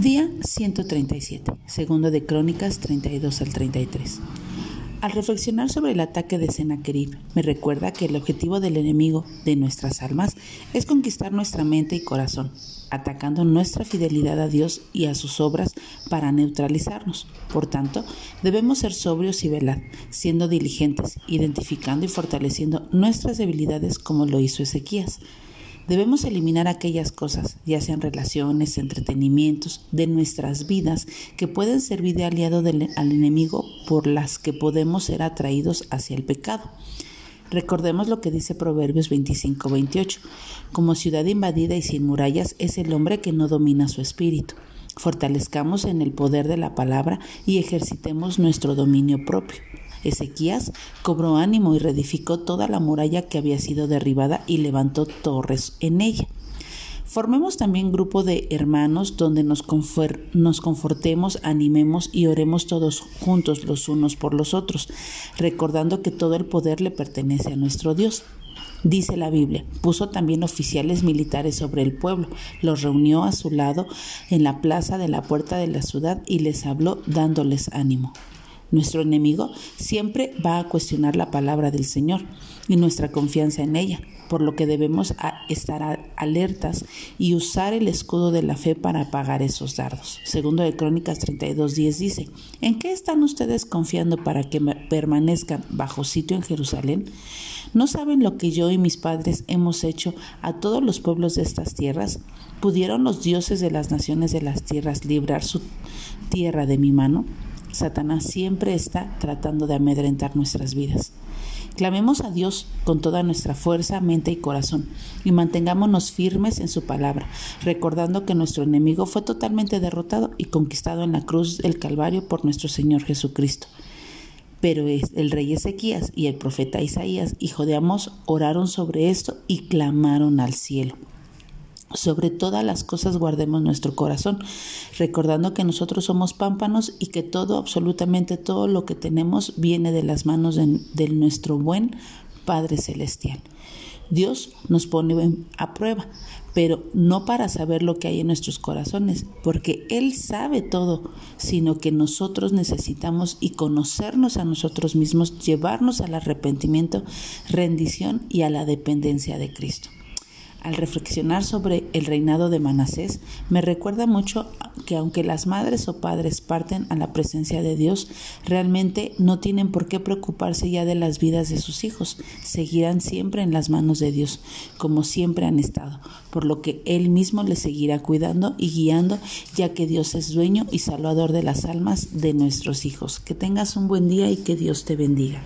Día 137, segundo de Crónicas 32 al 33. Al reflexionar sobre el ataque de Sennacherib, me recuerda que el objetivo del enemigo de nuestras almas es conquistar nuestra mente y corazón, atacando nuestra fidelidad a Dios y a sus obras para neutralizarnos. Por tanto, debemos ser sobrios y velar, siendo diligentes, identificando y fortaleciendo nuestras debilidades como lo hizo Ezequías. Debemos eliminar aquellas cosas, ya sean relaciones, entretenimientos, de nuestras vidas que pueden servir de aliado al enemigo por las que podemos ser atraídos hacia el pecado. Recordemos lo que dice Proverbios 25-28. Como ciudad invadida y sin murallas es el hombre que no domina su espíritu. Fortalezcamos en el poder de la palabra y ejercitemos nuestro dominio propio. Ezequías cobró ánimo y reedificó toda la muralla que había sido derribada y levantó torres en ella. Formemos también grupo de hermanos donde nos, nos, confortemos, animemos y oremos todos juntos los unos por los otros, recordando que todo el poder le pertenece a nuestro Dios. Dice la Biblia, puso también oficiales militares sobre el pueblo, los reunió a su lado en la plaza de la puerta de la ciudad y les habló dándoles ánimo. Nuestro enemigo siempre va a cuestionar la palabra del Señor y nuestra confianza en ella, por lo que debemos estar alertas y usar el escudo de la fe para apagar esos dardos. Segundo de Crónicas 32:10 dice, ¿en qué están ustedes confiando para que permanezcan bajo sitio en Jerusalén? ¿No saben lo que yo y mis padres hemos hecho a todos los pueblos de estas tierras? ¿Pudieron los dioses de las naciones de las tierras librar su tierra de mi mano? Satanás siempre está tratando de amedrentar nuestras vidas. Clamemos a Dios con toda nuestra fuerza, mente y corazón y mantengámonos firmes en su palabra, recordando que nuestro enemigo fue totalmente derrotado y conquistado en la cruz del Calvario por nuestro Señor Jesucristo. Pero el rey Ezequías y el profeta Isaías, hijo de Amós, oraron sobre esto y clamaron al cielo. Sobre todas las cosas guardemos nuestro corazón, recordando que nosotros somos pámpanos y que todo, absolutamente todo lo que tenemos viene de las manos de, nuestro buen Padre Celestial. Dios nos pone a prueba, pero no para saber lo que hay en nuestros corazones, porque Él sabe todo, sino que nosotros necesitamos y conocernos a nosotros mismos, llevarnos al arrepentimiento, rendición y a la dependencia de Cristo al reflexionar sobre el reinado de Manasés, me recuerda mucho que aunque las madres o padres parten a la presencia de Dios, realmente no tienen por qué preocuparse ya de las vidas de sus hijos, seguirán siempre en las manos de Dios, como siempre han estado, por lo que Él mismo les seguirá cuidando y guiando, ya que Dios es dueño y salvador de las almas de nuestros hijos. Que tengas un buen día y que Dios te bendiga.